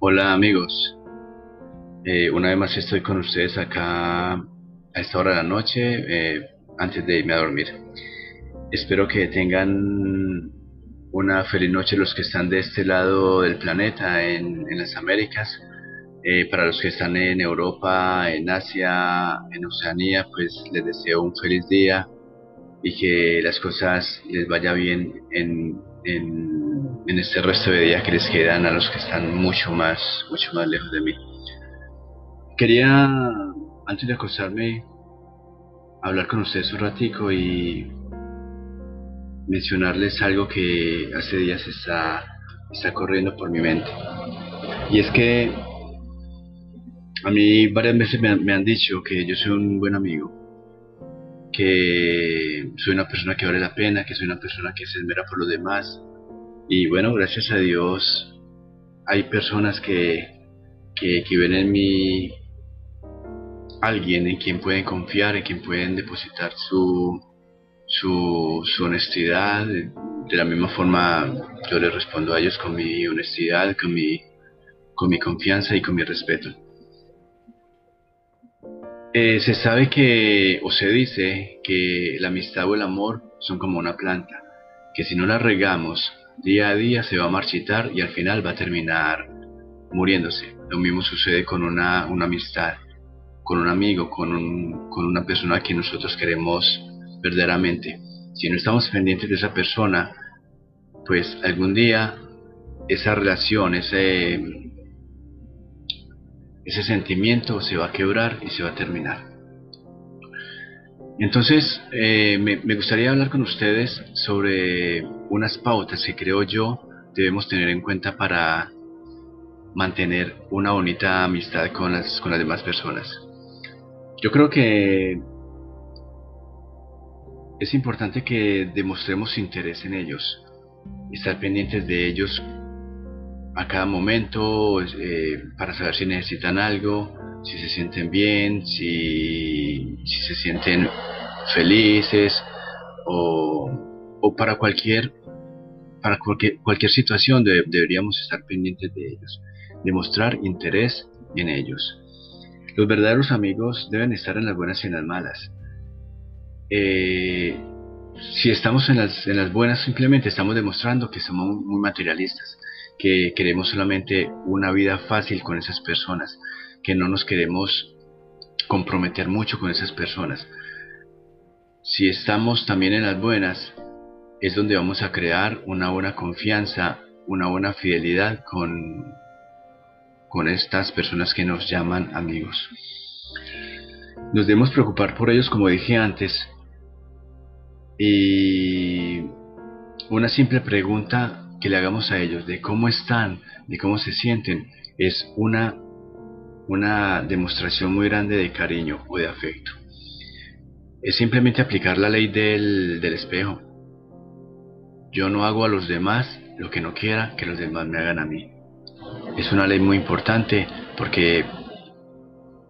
Hola amigos, Eh, una vez más estoy con ustedes acá a esta hora de la noche eh, antes de irme a dormir. Espero que tengan una feliz noche los que están de este lado del planeta, en, las Américas. Eh, para los que están en Europa, en Asia, en Oceanía, pues les deseo un feliz día y que las cosas les vaya bien en, en, en este resto de día que les quedan a los que están mucho más, mucho más lejos de mí. Quería, antes de acostarme, hablar con ustedes un ratico y mencionarles algo que hace días está, está corriendo por mi mente. Y es que a mí varias veces me han, me han dicho que yo soy un buen amigo, que soy una persona que vale la pena, que soy una persona que se esmera por los demás. Y bueno, gracias a Dios hay personas que, que, que ven en mí alguien en quien pueden confiar, en quien pueden depositar su, su, su honestidad. De la misma forma yo les respondo a ellos con mi honestidad, con mi, con mi confianza y con mi respeto. Eh, se sabe que, o se dice, que la amistad o el amor son como una planta, que si no la regamos día a día se va a marchitar y al final va a terminar muriéndose. Lo mismo sucede con una, una amistad, con un amigo, con, un, con una persona que nosotros queremos verdaderamente. Si no estamos pendientes de esa persona, pues algún día esa relación, ese, ese sentimiento se va a quebrar y se va a terminar. Entonces, eh, me, gustaría hablar con ustedes sobre unas pautas que creo yo debemos tener en cuenta para mantener una bonita amistad con las, con las demás personas. Yo creo que es importante que demostremos interés en ellos, estar pendientes de ellos a cada momento eh, para saber si necesitan algo, si se sienten bien, si, si se sienten felices o, o, para cualquier para cualquier, cualquier situación de, deberíamos estar pendientes de ellos, demostrar interés en ellos. Los verdaderos amigos deben estar en las buenas y en las malas. Eh, si estamos en las, en las buenas, simplemente estamos demostrando que somos muy materialistas que queremos solamente una vida fácil con esas personas, que no nos queremos comprometer mucho con esas personas. Si estamos también en las buenas, es donde vamos a crear una buena confianza, una buena fidelidad con, con estas personas que nos llaman amigos. Nos debemos preocupar por ellos, como dije antes, y una simple pregunta que le hagamos a ellos de cómo están, de cómo se sienten, es una, una demostración muy grande de cariño o de afecto. Es simplemente aplicar la ley del, del espejo. Yo no hago a los demás lo que no quiera que los demás me hagan a mí. Es una ley muy importante porque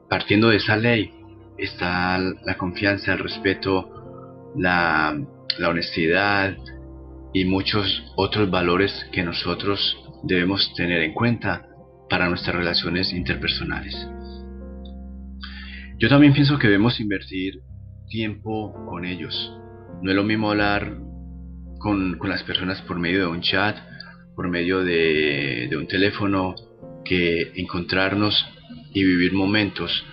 partiendo de esa ley está la confianza, el respeto, la, la honestidad, y muchos otros valores que nosotros debemos tener en cuenta para nuestras relaciones interpersonales. Yo también pienso que debemos invertir tiempo con ellos. No es lo mismo hablar con, con las personas por medio de un chat, por medio de, de un teléfono, que encontrarnos y vivir momentos,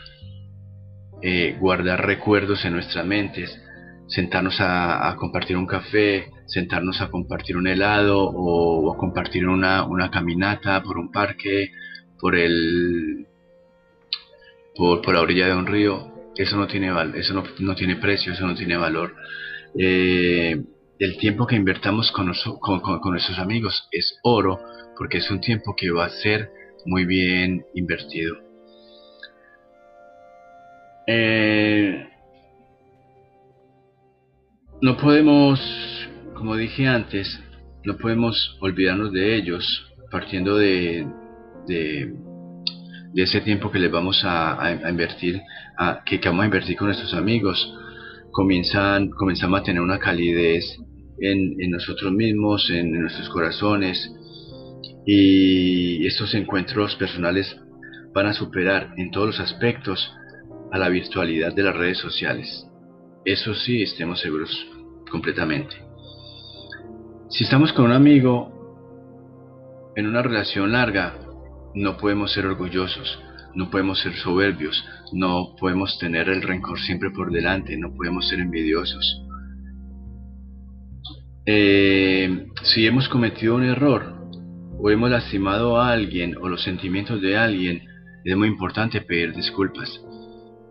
eh, guardar recuerdos en nuestras mentes, sentarnos a, a compartir un café, sentarnos a compartir un helado o, a compartir una, una, caminata por un parque, por el por, por, la orilla de un río, eso no tiene eso no, no tiene precio, eso no tiene valor. Eh, el tiempo que invertamos con, con, con, con, nuestros amigos es oro, porque es un tiempo que va a ser muy bien invertido. Eh, no podemos como dije antes, no podemos olvidarnos de ellos partiendo de, de, ese tiempo que les vamos a, invertir, que, vamos a invertir con nuestros amigos. Comienzan, comenzamos a tener una calidez en, nosotros mismos, en, nuestros corazones, Y estos encuentros personales van a superar en todos los aspectos a la virtualidad de las redes sociales. Eso sí, estemos seguros completamente. Si estamos con un amigo en una relación larga, no podemos ser orgullosos, no podemos ser soberbios, no podemos tener el rencor siempre por delante, no podemos ser envidiosos. Eh, si hemos cometido un error o hemos lastimado a alguien o los sentimientos de alguien, es muy importante pedir disculpas.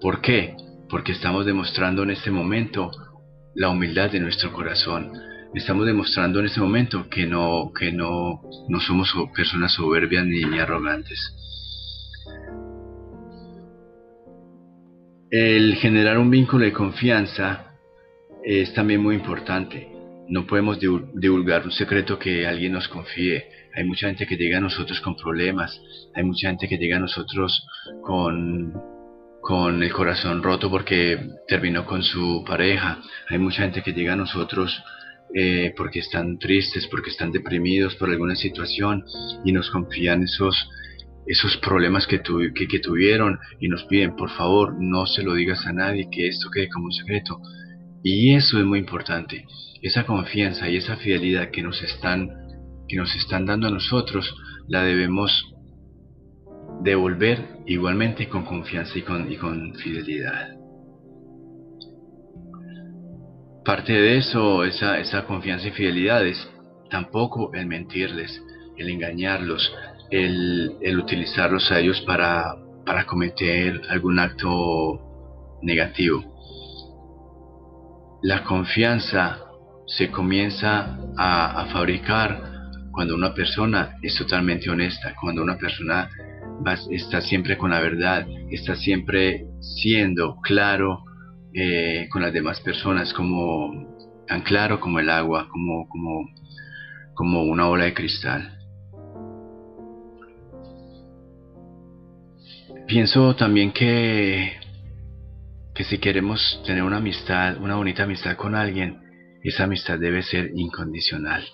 ¿Por qué? Porque estamos demostrando en este momento la humildad de nuestro corazón. Estamos demostrando en este momento que no, que no, no somos personas soberbias ni, ni arrogantes. El generar un vínculo de confianza es también muy importante. No podemos divulgar un secreto que alguien nos confíe. Hay mucha gente que llega a nosotros con problemas. Hay mucha gente que llega a nosotros con, con el corazón roto porque terminó con su pareja. Hay mucha gente que llega a nosotros eh, porque están tristes, porque están deprimidos por alguna situación y nos confían esos, esos problemas que, que, tuvieron y nos piden, por favor, no se lo digas a nadie, que esto quede como un secreto. Y eso es muy importante, esa confianza y esa fidelidad que nos están, que nos están dando a nosotros, la debemos devolver igualmente con confianza y con, y con fidelidad. Parte de eso, esa, esa confianza y fidelidad es tampoco el mentirles, el engañarlos, el, el utilizarlos a ellos para, para cometer algún acto negativo. La confianza se comienza a, a, fabricar cuando una persona es totalmente honesta, cuando una persona está siempre con la verdad, está siempre siendo claro eh, con las demás personas, como tan claro como el agua, como, como, como una ola de cristal. Pienso también que, que si queremos tener una amistad, una bonita amistad con alguien, esa amistad debe ser incondicional,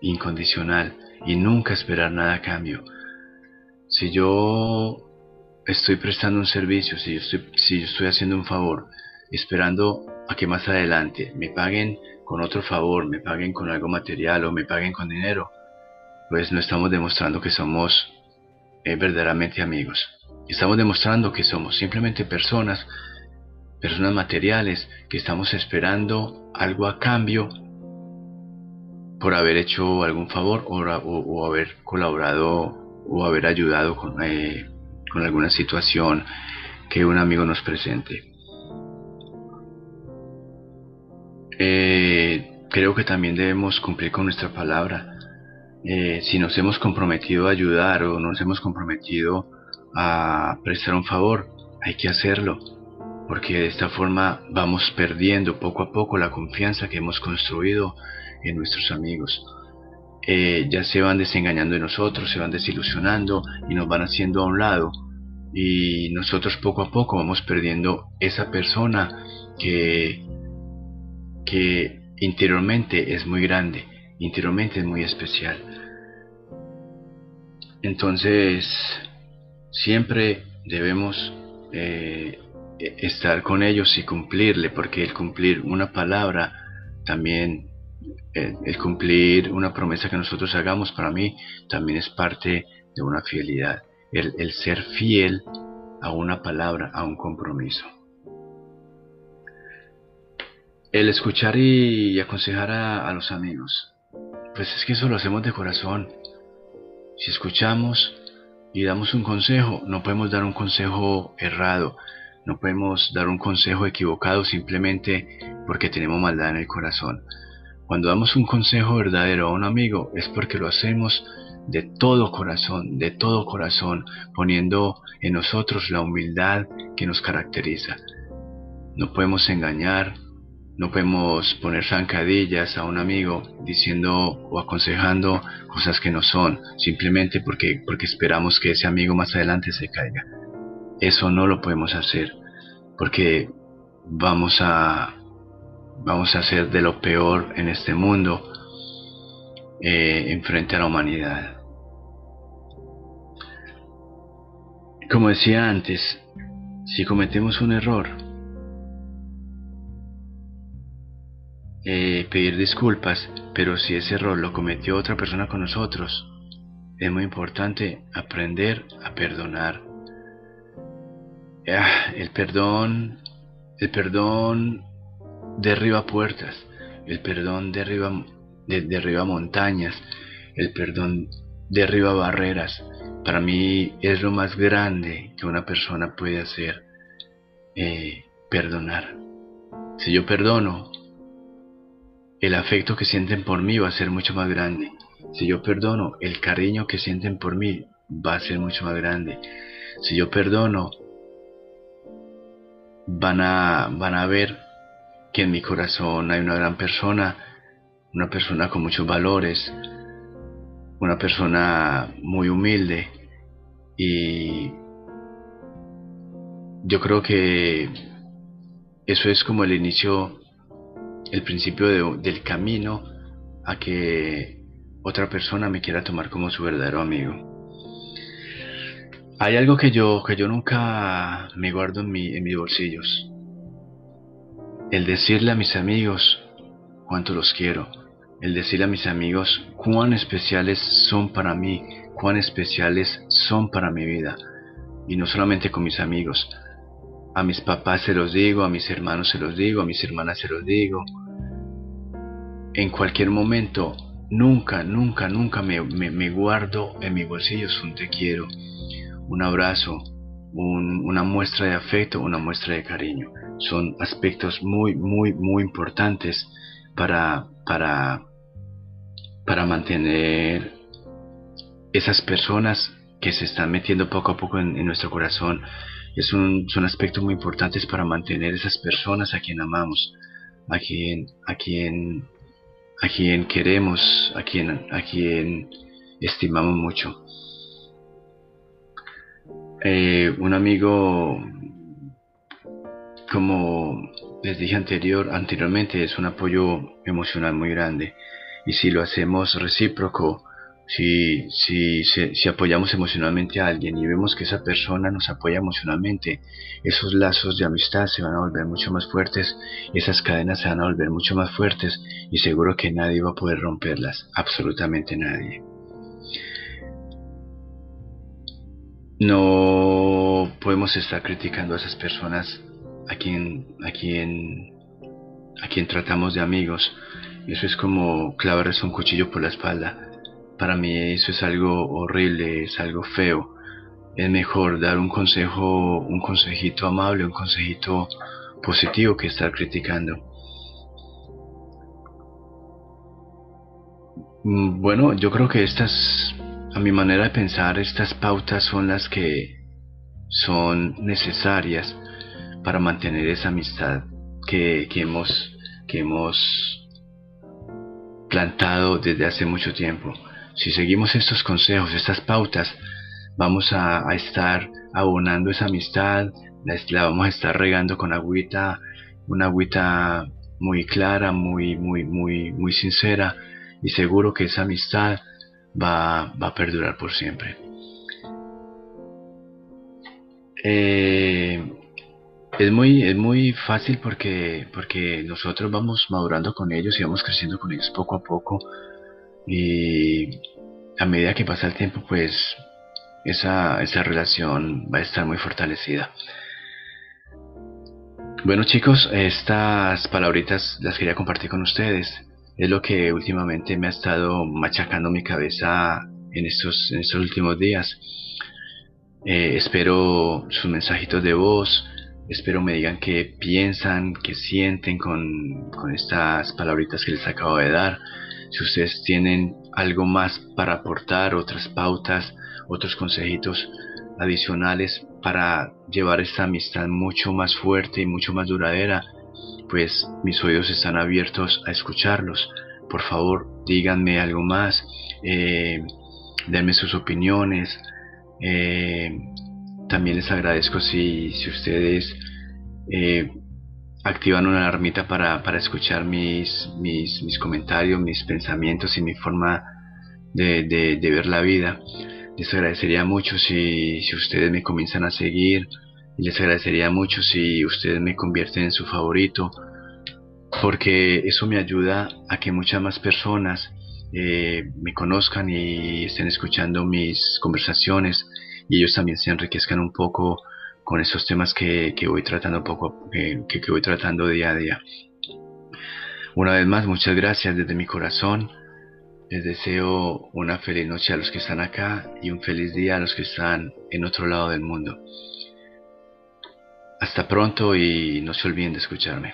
incondicional y nunca esperar nada a cambio si yo estoy prestando un servicio, si yo estoy, si estoy haciendo un favor, esperando a que más adelante me paguen con otro favor, me paguen con algo material o me paguen con dinero, pues no estamos demostrando que somos eh, verdaderamente amigos. Estamos demostrando que somos simplemente personas, personas materiales, que estamos esperando algo a cambio por haber hecho algún favor o haber colaborado o haber ayudado con, eh, con alguna situación que un amigo nos presente. Eh, creo que también debemos cumplir con nuestra palabra. Eh, si nos hemos comprometido a ayudar o nos hemos comprometido a prestar un favor, hay que hacerlo, porque de esta forma vamos perdiendo poco a poco la confianza que hemos construido en nuestros amigos. Eh, ya se van desengañando de nosotros, se van desilusionando y nos van haciendo a un lado. Y nosotros poco a poco vamos perdiendo esa persona que, que interiormente es muy grande, interiormente es muy especial. Entonces, siempre debemos eh, estar con ellos y cumplirle, porque el cumplir una palabra también el, cumplir una promesa que nosotros hagamos para mí también es parte de una fidelidad. El, ser fiel a una palabra, a un compromiso. El escuchar y, aconsejar a, los amigos. Pues es que eso lo hacemos de corazón. Si escuchamos y damos un consejo, no podemos dar un consejo errado, no podemos dar un consejo equivocado simplemente porque tenemos maldad en el corazón. Cuando damos un consejo verdadero a un amigo es porque lo hacemos de todo corazón, de todo corazón, poniendo en nosotros la humildad que nos caracteriza. No podemos engañar, no podemos poner zancadillas a un amigo diciendo o aconsejando cosas que no son, simplemente porque, porque esperamos que ese amigo más adelante se caiga. Eso no lo podemos hacer, porque vamos a, vamos a hacer de lo peor en este mundo eh, en frente a la humanidad. Como decía antes, si cometemos un error, eh, pedir disculpas, pero si ese error lo cometió otra persona con nosotros, es muy importante aprender a perdonar. Ah, el perdón, el perdón derriba puertas, el perdón derriba, derriba montañas, el perdón derriba barreras. Para mí es lo más grande que una persona puede hacer, eh, perdonar. Si yo perdono, el afecto que sienten por mí va a ser mucho más grande. Si yo perdono, el cariño que sienten por mí va a ser mucho más grande. Si yo perdono, van a, van a ver que en mi corazón hay una gran persona, una persona con muchos valores, una persona muy humilde y yo creo que eso es como el inicio, el principio del camino a que otra persona me quiera tomar como su verdadero amigo. Hay algo que yo, que yo nunca me guardo en, mi, en mis bolsillos. El decirle a mis amigos cuánto los quiero. El decirle a mis amigos cuán especiales son para mí, cuán especiales son para mi vida. Y no solamente con mis amigos. A mis papás se los digo, a mis hermanos se los digo, a mis hermanas se los digo. En cualquier momento, nunca, nunca, nunca me, me guardo en mis bolsillos un te quiero un abrazo, una muestra de afecto, una muestra de cariño. Son aspectos muy, muy, muy importantes para, para, para mantener esas personas que se están metiendo poco a poco en, nuestro corazón. Es un, son aspectos muy importantes para mantener esas personas a quien amamos, a quien, a quien, a quien queremos, a quien, a quien estimamos mucho. Eh, un amigo, como les dije anterior, anteriormente, es un apoyo emocional muy grande. Y si lo hacemos recíproco, si, si, si, apoyamos emocionalmente a alguien y vemos que esa persona nos apoya emocionalmente, esos lazos de amistad se van a volver mucho más fuertes, esas cadenas se van a volver mucho más fuertes y seguro que nadie va a poder romperlas, absolutamente nadie. no podemos estar criticando a esas personas a quien, a quien, a quien tratamos de amigos. Eso es como clavarles un cuchillo por la espalda. Para mí eso es algo horrible, es algo feo. Es mejor dar un consejo, un consejito amable, un consejito positivo que estar criticando. Mm, bueno, yo creo que estas a mi manera de pensar, estas pautas son las que son necesarias para mantener esa amistad que, hemos, que hemos plantado desde hace mucho tiempo. Si seguimos estos consejos, estas pautas, vamos a, estar abonando esa amistad, la, vamos a estar regando con agüita, una agüita muy clara, muy, muy, muy, muy sincera, y seguro que esa amistad va, a perdurar por siempre. Eh, es muy, es muy fácil porque, porque nosotros vamos madurando con ellos y vamos creciendo con ellos poco a poco y a medida que pasa el tiempo pues esa, esa relación va a estar muy fortalecida. Bueno chicos, estas palabritas las quería compartir con ustedes es lo que últimamente me ha estado machacando mi cabeza en estos, en estos últimos días. Eh, espero sus mensajitos de voz, espero me digan qué piensan, qué sienten con, con estas palabritas que les acabo de dar. Si ustedes tienen algo más para aportar, otras pautas, otros consejitos adicionales para llevar esta amistad mucho más fuerte y mucho más duradera, pues mis oídos están abiertos a escucharlos. Por favor, díganme algo más, eh, denme sus opiniones. Eh, también les agradezco si, si ustedes eh, activan una alarmita para, para escuchar mis, mis, comentarios, mis pensamientos y mi forma de, de ver la vida. Les agradecería mucho si, si ustedes me comienzan a seguir. Y les agradecería mucho si ustedes me convierten en su favorito. Porque eso me ayuda a que muchas más personas eh, me conozcan y estén escuchando mis conversaciones y ellos también se enriquezcan un poco con esos temas que, voy tratando poco que, que voy tratando día a día. Una vez más, muchas gracias desde mi corazón. Les deseo una feliz noche a los que están acá y un feliz día a los que están en otro lado del mundo. Hasta pronto y no se olviden de escucharme.